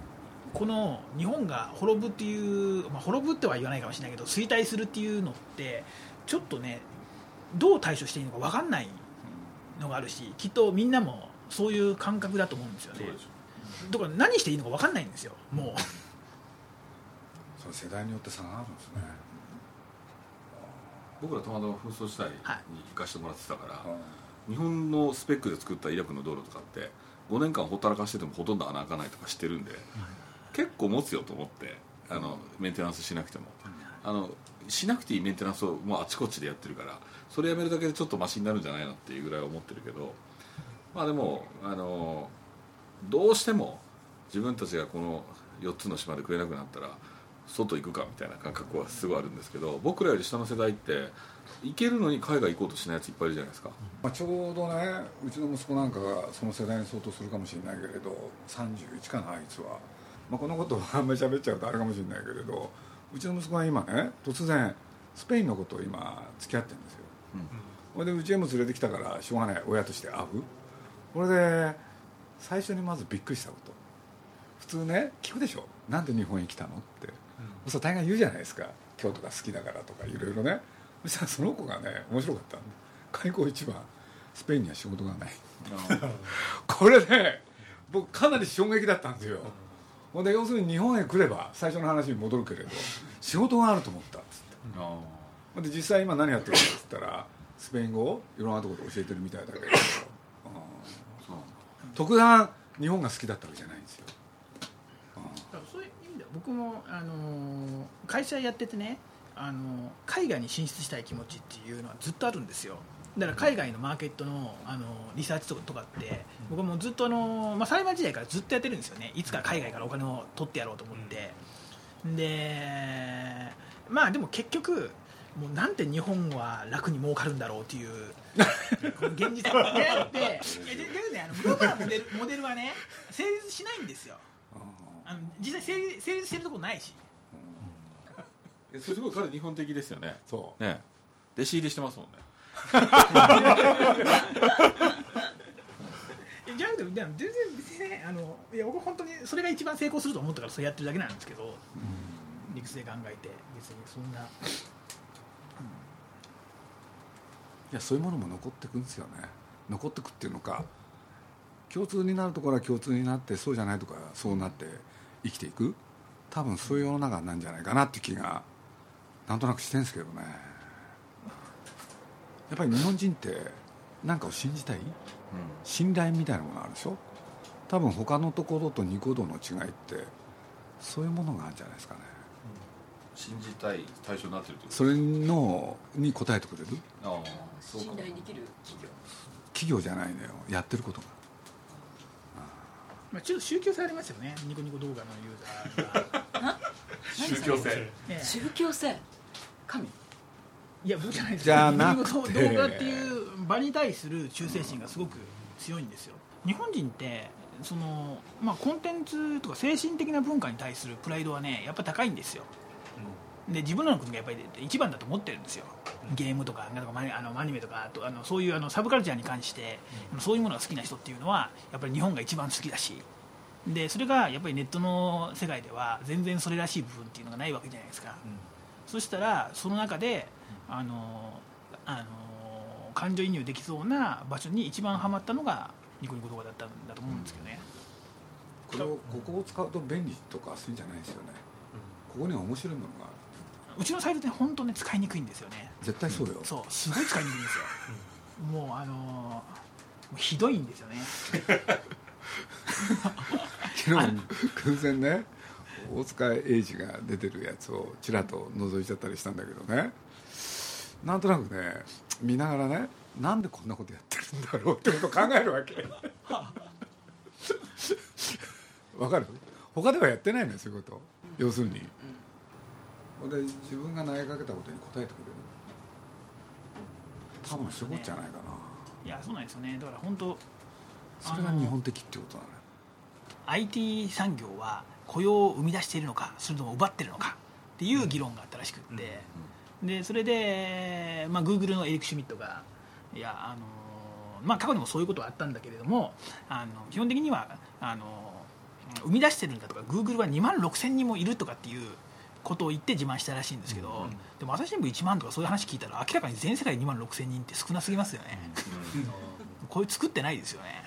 この日本が滅ぶっていう、まあ、滅ぶっては言わないかもしれないけど衰退するっていうのってちょっとねどう対処していいのか分かんないのがあるしきっとみんなもそういう感覚だと思うんですよね。そうでしょだから何していいのか分かんないんですよもう。その世代によって差があるんですね、僕らたまたま紛争時代にはい。行かしてもらってたから、うん日本のスペックで作ったイラクの道路とかって5年間ほったらかしててもほとんど穴開かないとかしてるんで、結構持つよと思ってあのメンテナンスしなくても、あのしなくていいメンテナンスをもうあちこちでやってるからそれやめるだけでちょっとマシになるんじゃないのっていうぐらい思ってるけどまあでもあのどうしても自分たちがこの4つの島で食えなくなったら外行くかみたいな感覚はすごいあるんですけど僕らより下の世代って行けるのに海外行こうとしないやついっぱいいるじゃないですか、まあ、ちょうどねうちの息子なんかがその世代に相当するかもしれないけれど31かなあいつは、まあ、このことをあんまり喋っちゃうとあれかもしれないけれどうちの息子が今ね突然スペインのことを今付き合ってるんですよ。それでうちへも連れてきたからしょうがない親として会う。これで最初にまずびっくりしたこと。普通ね聞くでしょ？なんで日本に来たのって、そ大概言うじゃないですか。京都が好きだからとかいろいろね。そしたらその子がね面白かったんで開口一番スペインには仕事がない。これね僕かなり衝撃だったんですよ、ほんで要するに日本へ来れば最初の話に戻るけれど 仕事があると思ったっつって。あほんで実際今何やってるかっつったらスペイン語をいろんなところで教えてるみたいだけど、うんそう特段日本が好きだったわけじゃないんですよ、だからそういう意味では僕も、あのー会社やっててね、あのー海外に進出したい気持ちっていうのはずっとあるんですよだから海外のマーケットの、あのーリサーチとかとかって僕はもうずっと、あのーまあ、裁判時代からずっとやってるんですよね。いつか海外からお金を取ってやろうと思って、でまあでも結局もうなんて日本は楽に儲かるんだろうっていう現実が。ねあっていやででもねあのグローバモデルモデルはね成立しないんですよ。あの実際成立成立してるとこないし。えそれすごい彼日本的ですよね。そね。弟子入りしてますもんね。えじゃなくてでも全然別にねあのいや僕本当にそれが一番成功すると思ったからそれやってるだけなんですけど、理屈で考えて別にそんな。いやそういうものも残ってくんですよね。残ってくっていうのか共通になるところは共通になってそうじゃないところはそうなって生きていく。多分そういう世の中なんじゃないかなって気がなんとなくしてるんですけどね。やっぱり日本人って何かを信じたい？信頼みたいなものあるでしょ？多分他のところとニコ動の違いってそういうものがあるんじゃないですかね。信じたい対象になってるってことそれのに応えてくれる？ああそうか信頼できる企業企業じゃないのよ。やってることが。まあ、ちょっと宗教性ありますよね。ニコニコ動画のユーザーが、宗教性。ええ。宗教性。神？いや僕じゃないです。じゃな。くて動画っていう場に対する忠誠心がすごく強いんですよ。日本人ってその、まあ、コンテンツとか精神的な文化に対するプライドはねやっぱ高いんですよ。で自分らの国がやっぱり一番だと思ってるんですよ。ゲームとかなんとかあのアニメとかあとあのそういうあのサブカルチャーに関して、そういうものが好きな人っていうのはやっぱり日本が一番好きだし。でそれがやっぱりネットの世界では全然それらしい部分っていうのがないわけじゃないですか、そしたらその中であのあの感情移入できそうな場所に一番ハマったのがニコニコ動画だったんだと思うんですけどね、これをここを使うと便利とかそういうんじゃないですよね、ここには面白いものがある。うちのサイトって本当ね使いにくいんですよね。絶対そうよ、そう。すごい使いにくいんですよ。もうあのひどいんですよね。昨日偶然ね大塚英二が出てるやつをちらっと覗いちゃったりしたんだけどねなんとなくね見ながらねなんでこんなことやってるんだろうってことを考えるわけ。わかる？他ではやってないのよそういうこと。要するに、で自分が投げかけたことに答えてくれる。多分そういじゃないかな、いやそうなんですよね。だから本当それが日本的ってことだね。IT 産業は雇用を生み出しているのかそれとも奪っているのかっていう議論があったらしくって、でそれで、まあ、Google のエリック・シュミットがいやあの、まあ、過去にもそういうことはあったんだけれどもあの基本的にはあの生み出してるんだとか Google は2万6000人もいるとかっていうことを言って自慢したらしいんですけど、でも朝日新聞1万とかそういう話聞いたら明らかに全世界2万6000人って少なすぎますよね、こういう作ってないですよね、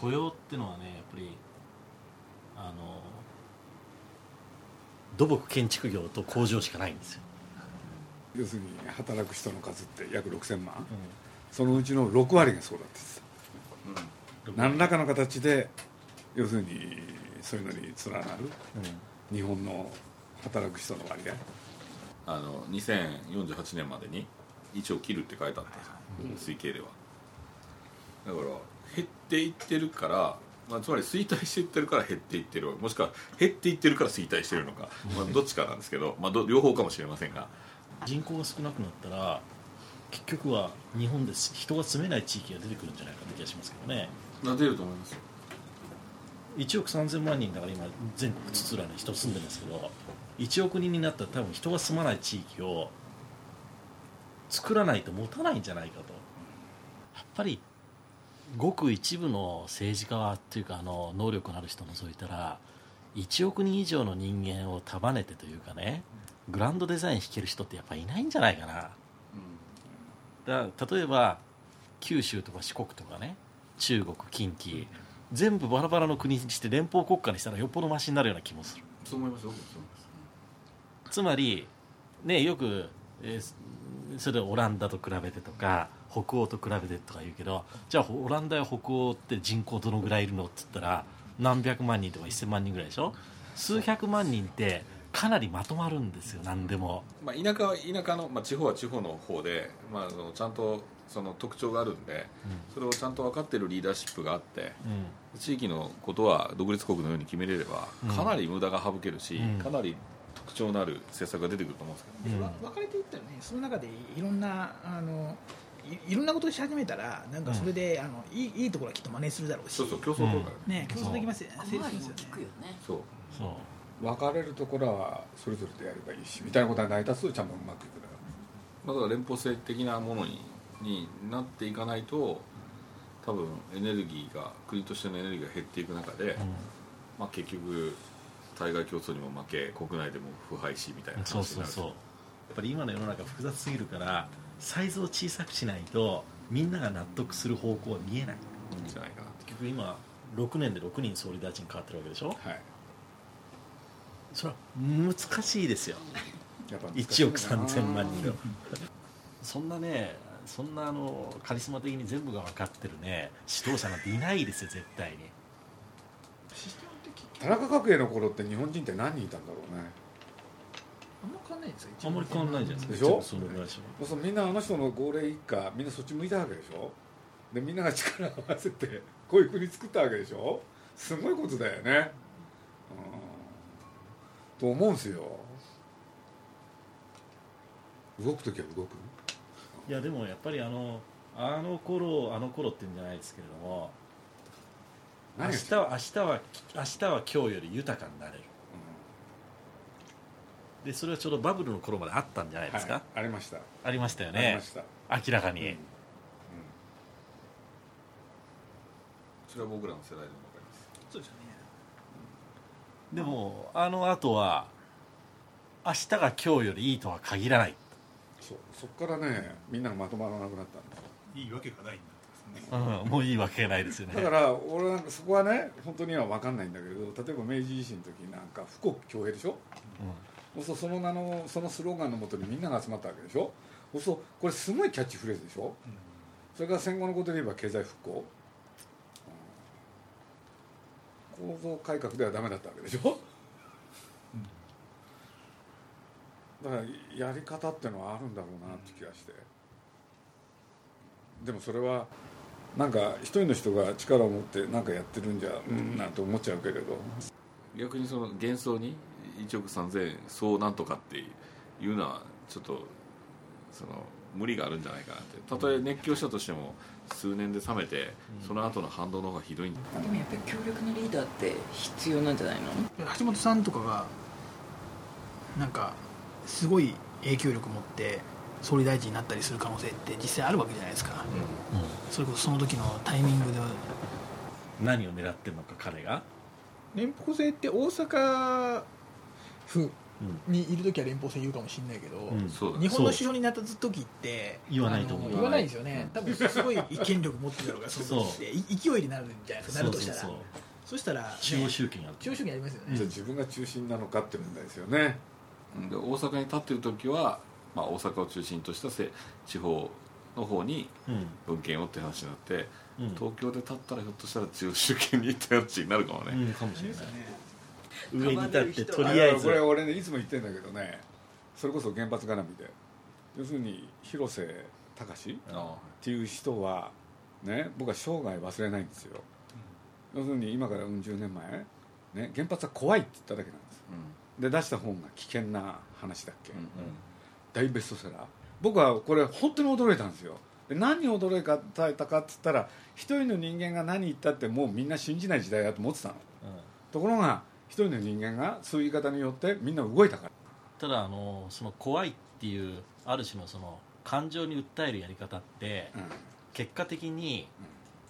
雇用ってのはねやっぱりあの土木建築業と工場しかないんですよ、要するに働く人の数って約6000万、そのうちの6割がそうだって言ってた。何らかの形で要するにそういうのに連なる。日本の働く人の割合。あの2048年までに1を切るって書いてあったん。ですよ推計では。だから減っていってるから、まあ、つまり衰退していってるから減っていってる。もしくは減っていってるから衰退してるのか、まあ、どっちかなんですけど、まあ、ど両方かもしれませんが人口が少なくなったら結局は日本です人が住めない地域が出てくるんじゃないかって気がしますけどね。な出ると思いますよ。1億3000万人だから今全国津々浦々人住んでますけど1億人になったら多分人が住まない地域を作らないと持たないんじゃないかと。やっぱりごく一部の政治家っていうかあの能力のある人を除いたら1億人以上の人間を束ねてというかねグランドデザイン弾ける人ってやっぱいないんじゃないかな。だから例えば九州とか四国とかね中国近畿全部バラバラの国にして連邦国家にしたらよっぽどマシになるような気もする。そう思いますよつまりねよく、えーそれオランダと比べてとか北欧と比べてとか言うけどじゃあオランダや北欧って人口どのぐらいいるのって言ったら何百万人とか1000万人ぐらいでしょ？数百万人ってかなりまとまるんですよ何でも。まあ、田舎は田舎の、まあ、地方は地方の方で、まあ、そのちゃんとその特徴があるんで、それをちゃんと分かっているリーダーシップがあってうん。地域のことは独立国のように決めれればうん。かなり無駄が省けるし、うん。かなり特徴のある政策が出てくると思うんですけど、うん。わ分かれていったらね。その中でいろんなあのいいろんなことをし始めたらなんかそれで、あのいいいいところはきっと真似するだろうし。そうそう競争とか、ね。競争できますよね。ね。そう。そう分かれるところはそれぞれでやればいいしみたいなことが成り立つとちゃんとうまくいくだろまあ、だから連邦制的なものにになっていかないと多分エネルギーが国としてのエネルギーが減っていく中で、まあ、結局対外競争にも負け国内でも腐敗しみたいな話になるそうそうそう。やっぱり今の世の中複雑すぎるからサイズを小さくしないとみんなが納得する方向は見えない。ん。じゃないかな結局今6年で6人総理大臣変わってるわけでしょ？うはいそれは難しいですよ。やっぱ難しい1億んだな3000万人そんなねそんなあのカリスマ的に全部が分かってるね指導者なんていないですよ絶対に。田中角栄の頃って日本人って何人いたんだろうね。あんま変わんないですよ。あんまり変わんないじゃないですかでしょそのぐらそうみんなあの人の号令一家みんなそっち向いたわけでしょ？でみんなが力を合わせてこういう国作ったわけでしょ？すごいことだよね。うんと思うんですよ。動く時は動く？いやでもやっぱりあのあの頃あの頃って言うんじゃないですけれども明日は明日は明日は今日より豊かになれる。でそれはちょうどバブルの頃まであったんじゃないですか、はい、ありました、ありましたよありねました、明らかに、うん。それは僕らの世代でも分かりますそうですよねでもあの後は明日が今日よりいいとは限らない、そうそこからねみんながまとまらなくなったんですいいわけがないんだって。ですねうん、もういいわけがないですよね。だから俺なんかそこはね本当には分かんないんだけれど例えば明治維新の時なんか富国強兵でしょ？そうするとその名のそのスローガンのもとにみんなが集まったわけでしょ？そうするとこれすごいキャッチフレーズでしょ？それから戦後のことで言えば経済復興うん構造改革ではダメだったわけでしょ？だからやり方っていうのはあるんだろうなって気がして。でもそれはなんか一人の人が力を持って何かやってるんじゃうんなんて思っちゃうけれど。逆にその幻想に1億3000そうなんとかっていうのはちょっとその無理があるんじゃないかなって。たとえ熱狂したとしても数年で冷めてその後の反動の方がひどいんだ。でもやっぱり強力なリーダーって必要なんじゃないの？橋本さんとかがなんかすごい影響力持って総理大臣になったりする可能性って実際あるわけじゃないですか、それこそその時のタイミングで。何を狙ってるのか彼が、連邦制って大阪府うんにいる時は連邦制言うかもしれないけど、うん。日本の首相になった時って言わないと思う。言わないですよね。多分すごい権力持ってるだろう。がその時ってい勢いになるんじゃないですかなるとしたら。そうそそう。したら、ね、中央集権がある中央主義ありますよね、じゃあ自分が中心なのかって問題ですよね。うん。で大阪に立ってる時は、まあ、大阪を中心としたせ地方の方にうん。文献をって話になってうん。東京で立ったらひょっとしたら中央集権にって話になるかもね、うんかもしれない。ですよね上に立ってととりあえず。これ俺ねいつも言ってんだけどねそれこそ原発絡みで。要するに広瀬隆っあていう人はね僕は生涯忘れないんですよ、要するに今からうん十年前、ね、原発は怖いって言っただけなんです。うで出した本が危険な話だっけ、んうん。大ベストセラー。僕はこれ本当に驚いたんですよ。で何に驚いたかっつったら一人の人間が何言ったってもうみんな信じない時代だと思ってたの。ところが一人の人間がそういう言い方によってみんな動いたから。ただあのその怖いっていうある種のその感情に訴えるやり方ってうん。結果的に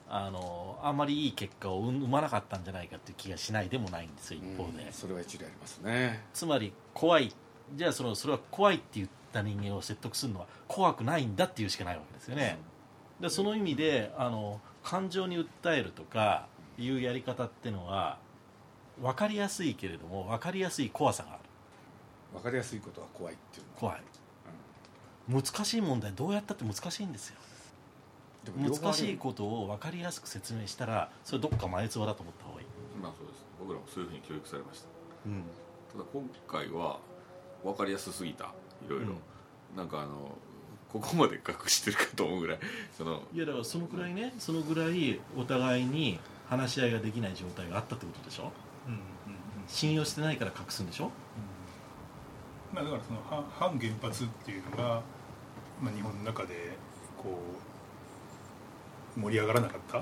あのあんまりいい結果を生まなかったんじゃないかっていう気がしないでもないんですよ一方で、うんそれは一理ありますね。つまり怖いじゃあそのそれは怖いって言った人間を説得するのは怖くないんだっていうしかないわけですよね、でその意味であの感情に訴えるとかいうやり方っていうのは分かりやすいけれども分かりやすい怖さがある。分かりやすいことは怖いっていう。の怖い、難しい問題どうやったって難しいんですよ。難しいことを分かりやすく説明したらそれどっか前つばだと思った方がいい、まあそうです。僕らもそういうふうに教育されました。うん。ただ今回は分かりやすすぎた。いろいろ、なんかあのここまで隠してるかと思うぐらいそのいやだからそのくらいねそのぐらいお互いに話し合いができない状態があったってことでしょ？うんうんうん信用してないから隠すんでしょ？まあ、だからその反反原発っていうのが、まあ、日本の中でこう盛り上がらなかった、う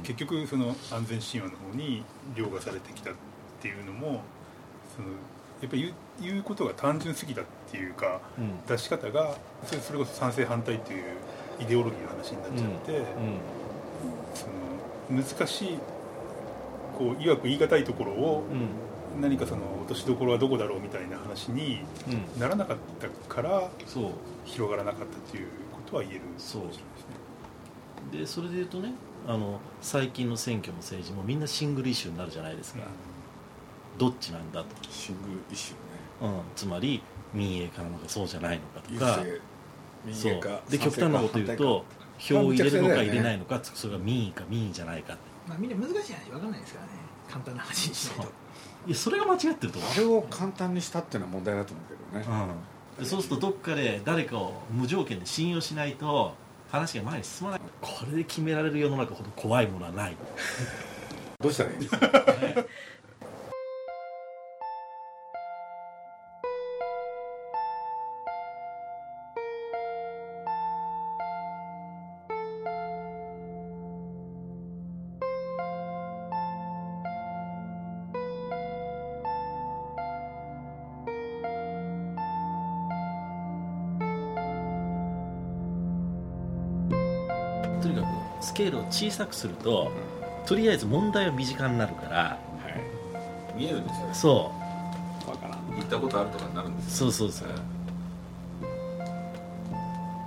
ん。結局その安全神話の方に凌駕されてきたっていうのもそのやっぱり言う言うことが単純すぎたっていうかうん。出し方がそれそれこそ賛成反対っていうイデオロギーの話になっちゃって、うその難しいこういわく言い難いところをんうん。何かその落としどころはどこだろうみたいな話にうん。ならなかったからそう。広がらなかったっていうことは言えるかもしれないですね。でそれで言うとねあの最近の選挙の政治もみんなシングルイシューになるじゃないですか、どっちなんだと、シングルイシューね。うん、つまり民営化なのかそうじゃないのかと優か勢民そう営化で極端なこと言うと票を入れるのか入れないのかそれが民意か民意じゃないかってまあ、みんな難しい話分かんないですからね。簡単な話にしないと。いやそれが間違ってると思う。あれを簡単にしたっていうのは問題だと思うけどね。でそうするとどっかで誰かを無条件で信用しないと話が前に進まない。これで決められる世の中ほど怖いものはない。どうしたらいい とにかくスケールを小さくするととりあえず問題は身近になるから見えるんですよね。そわからん。行ったことあるとかになるんでうすよ。そうそうそう。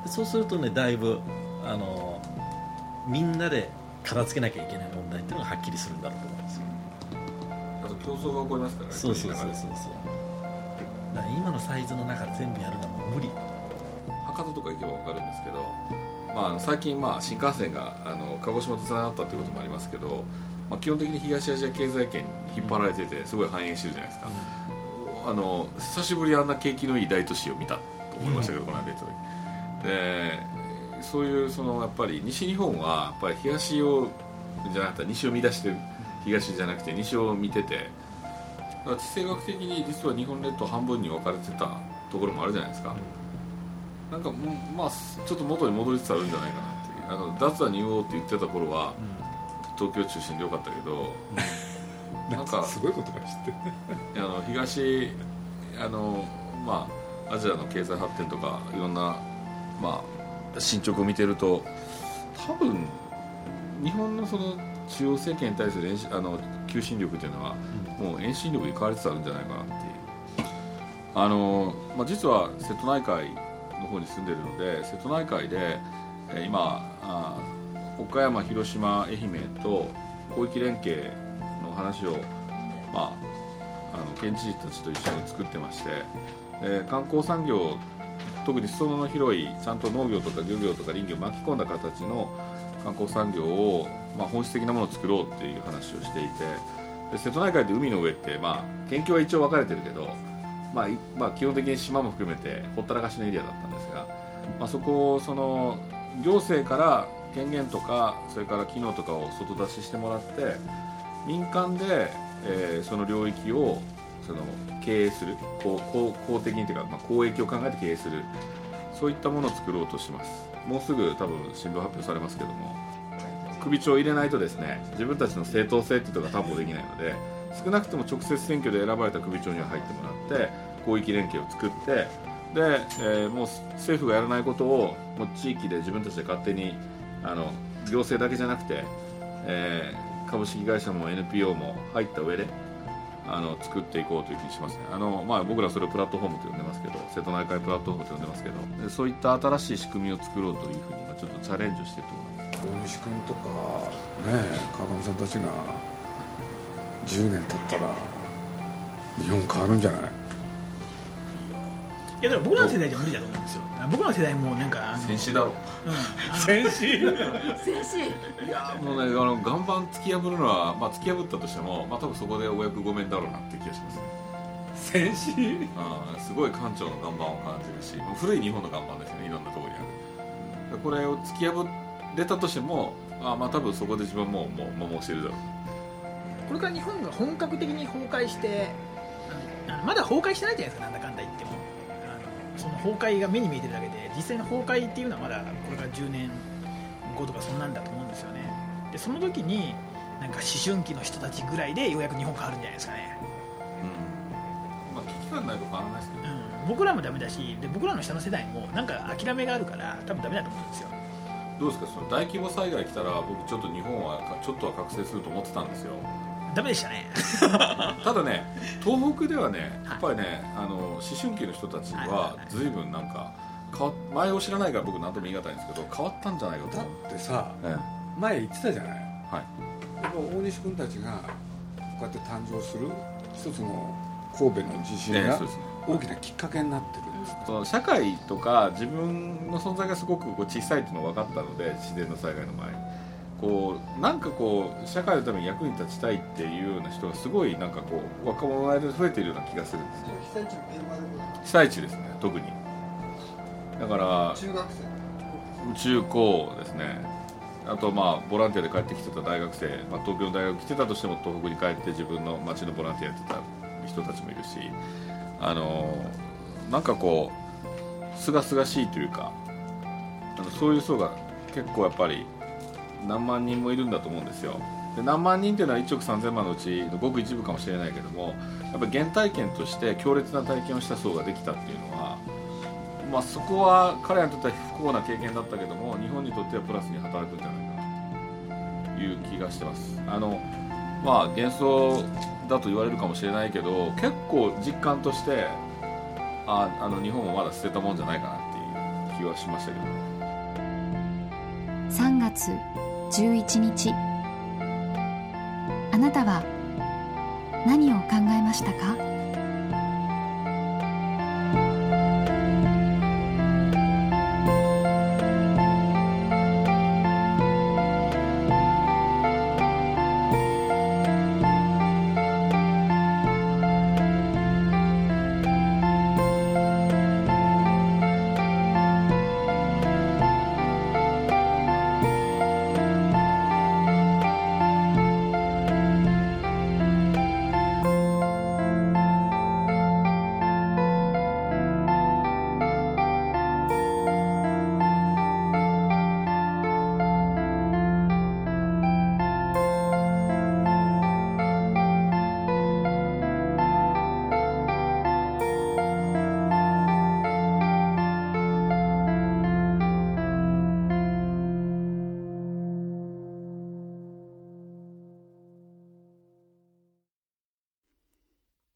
でそうするとねだいぶあのみんなで片付けなきゃいけない問題っていうのがはっきりするんだろうと思うんですよ。あと競争が起こりますからねそうそうそうそう。だから今のサイズの中で全部やるのはもう無理。博多とか行けば分かるんですけど、まあ最近、まあ、新幹線があの鹿児島とつながったということもありますけど、まあ、基本的に東アジア経済圏に引っ張られててすごい繁栄してるじゃないですか、あの久しぶりにあんな景気のいい大都市を見たと思いましたけど、この間行った時。でそういうそのやっぱり西日本はやっぱり東をじゃなくて西を見出してる東じゃなくて西を見てて地政学的に実は日本列島半分に分かれてたところもあるじゃないですか、なんかもうまあちょっと元に戻りつつあるんじゃないかなっていう。あの脱は入王って言ってた頃は、東京中心でよかったけど、なんかすごいことが知ってるねあの東あのまあアジアの経済発展とかいろんなまあ進捗を見てると多分日本のその中央政権に対するあの求心力っていうのは、もう遠心力に変わりつつあるんじゃないかなっていう。あの、まあ、実は瀬戸内海の方に住んでるので瀬戸内海で、え今あ岡山広島愛媛と広域連携の話をまああの県知事たちと一緒に作ってまして、で観光産業特に裾野の広いちゃんと農業とか漁業とか林業を巻き込んだ形の観光産業を、まあ、本質的なものを作ろうっていう話をしていてで瀬戸内海って海の上って、まあ、県境は一応分かれてるけど、まあまあ、基本的に島も含めてほったらかしのエリアだったんですが、まあ、そこをその行政から権限とかそれから機能とかを外出ししてもらって民間で、えーその領域をその経営する公公公的にというか、まあ、公益を考えて経営するそういったものを作ろうとします。もうすぐ多分新聞発表されますけども首長を入れないとですね自分たちの正当性っていうのが担保できないので少なくとも直接選挙で選ばれた首長には入ってもらって広域連携を作ってで、えーもう政府がやらないことをもう地域で自分たちで勝手にあの行政だけじゃなくて、えー株式会社も NPO も入った上であの作っていこうという気にしますね。あの、まあ、僕らそれをプラットフォームと呼んでますけど瀬戸内海プラットフォームと呼んでますけどそういった新しい仕組みを作ろうというふうに今ちょっとチャレンジをしてると思います。大西君とかね川上さんたちが10年経ったら日本変わるんじゃない？いやだから僕らの世代じゃ無理だと思うんですよ。僕らの世代もなんか戦士だろ。うん。先進先生いやもうねあの岩盤突き破るのは、まあ、突き破ったとしても、まあ、多分そこでお役御免だろうなって気がしますね。先進あーすごい艦長の岩盤を感じるし古い日本の岩盤ですよねいろんなところにある。これを突き破れたとしてもあーまあ多分そこで自分はもうもう摩耗してるだろうこれから日本が本格的に崩壊してまだ崩壊してないじゃないですかなんだかんだ言っても。あのその崩壊が目に見えてるだけで実際の崩壊っていうのはまだこれから10年後とかそんなんだと思うんですよね。でその時になんか思春期の人たちぐらいでようやく日本変わるんじゃないですかね、うん。まあ危機感ないと変わらないですけど。うん、僕らもダメだしで僕らの下の世代もなんか諦めがあるから多分ダメだと思うんですよ。どうですか？その大規模災害来たら僕ちょっと日本はちょっとは覚醒すると思ってたんですよダメでしたね。ただね東北ではねはい。やっぱりねあの思春期の人たちは随分なんか変わ前を知らないから僕何とも言い難いんですけど変わったんじゃないかと。だ思う、ってさえ前言ってたじゃない。えはい。やっぱ大西君たちがこうやって誕生する一つの神戸の地震がええそうですね。大きなきっかけになってるんです。その社会とか自分の存在がすごくこう小さいっていうのが分かったので自然の災害の前にこうなんかこう社会のために役に立ちたいっていうような人がすごいなんかこう若者の間で増えているような気がするんですね被災地ですね特にだから中学生中高ですね。あとまあボランティアで帰ってきてた大学生、まあ、東京の大学来てたとしても東北に帰って自分の町のボランティアやってた人たちもいるしあのなんかこうすがすがしいというかそういう層が結構やっぱり何万人もいるんだと思うんですよ。で何万人っていうのは1億3000万のうちのごく一部かもしれないけどもやっぱり原体験として強烈な体験をした層ができたっていうのはまあ、そこは彼らにとっては不幸な経験だったけども日本にとってはプラスに働くんじゃないかという気がしてます。あのまあ幻想だと言われるかもしれないけど結構実感としてああの日本もまだ捨てたもんじゃないかなっていう気はしましたけど。3月11日。あなたは何を考えましたか？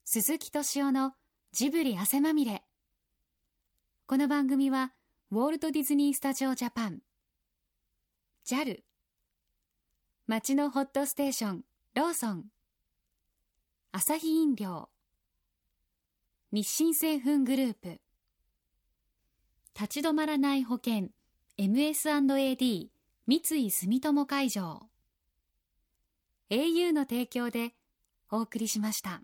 鈴木敏夫のジブリ汗まみれ。この番組はウォルト・ディズニー・スタジオ・ジャパン。JAL 街のホットステーションローソン。アサヒ飲料。日清製粉グループ。立ち止まらない保険 MS&AD 三井住友海上。au の提供でお送りしました。